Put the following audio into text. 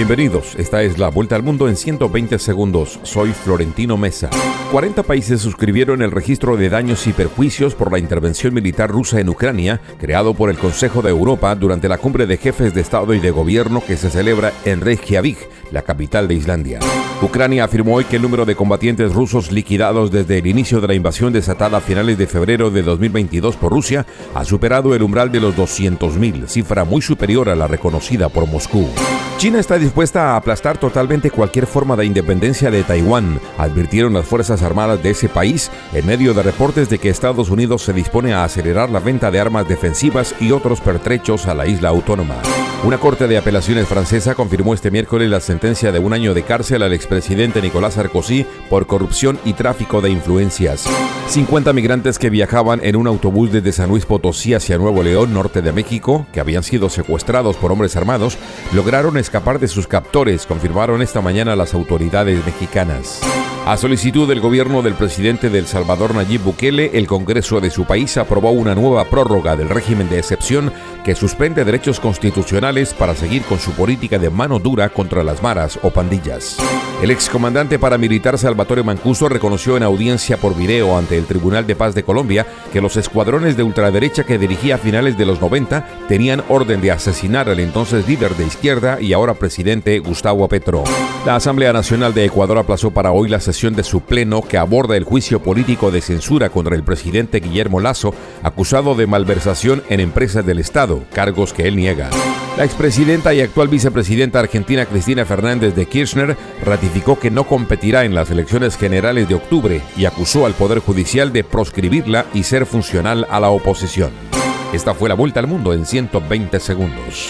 Bienvenidos, esta es la Vuelta al Mundo en 120 segundos. Soy Florentino Mesa. 40 países suscribieron el registro de daños y perjuicios por la intervención militar rusa en Ucrania, creado por el Consejo de Europa durante la cumbre de jefes de Estado y de Gobierno que se celebra en Reykjavik, la capital de Islandia. Ucrania afirmó hoy que el número de combatientes rusos liquidados desde el inicio de la invasión desatada a finales de febrero de 2022 por Rusia ha superado el umbral de los 200.000, cifra muy superior a la reconocida por Moscú. China está dispuesta a aplastar totalmente cualquier forma de independencia de Taiwán, advirtieron las Fuerzas Armadas de ese país en medio de reportes de que Estados Unidos se dispone a acelerar la venta de armas defensivas y otros pertrechos a la isla autónoma. Una corte de apelaciones francesa confirmó este miércoles la sentencia de un año de cárcel al expresidente Nicolás Sarkozy por corrupción y tráfico de influencias. 50 migrantes que viajaban en un autobús desde San Luis Potosí hacia Nuevo León, norte de México, que habían sido secuestrados por hombres armados, lograron escapar de sus captores, confirmaron esta mañana las autoridades mexicanas. A solicitud del gobierno del presidente del Salvador Nayib Bukele, el Congreso de su país aprobó una nueva prórroga del régimen de excepción que suspende derechos constitucionales para seguir con su política de mano dura contra las maras o pandillas. El excomandante paramilitar Salvatore Mancuso reconoció en audiencia por video ante el Tribunal de Paz de Colombia que los escuadrones de ultraderecha que dirigía a finales de los 90 tenían orden de asesinar al entonces líder de izquierda y ahora presidente Gustavo Petro. La Asamblea Nacional de Ecuador aplazó para hoy la sesión de su pleno que aborda el juicio político de censura contra el presidente Guillermo Lazo, acusado de malversación en empresas del Estado, cargos que él niega. La expresidenta y actual vicepresidenta argentina Cristina Fernández de Kirchner ratificó que no competirá en las elecciones generales de octubre y acusó al Poder Judicial de proscribirla y ser funcional a la oposición. Esta fue la vuelta al mundo en 120 segundos.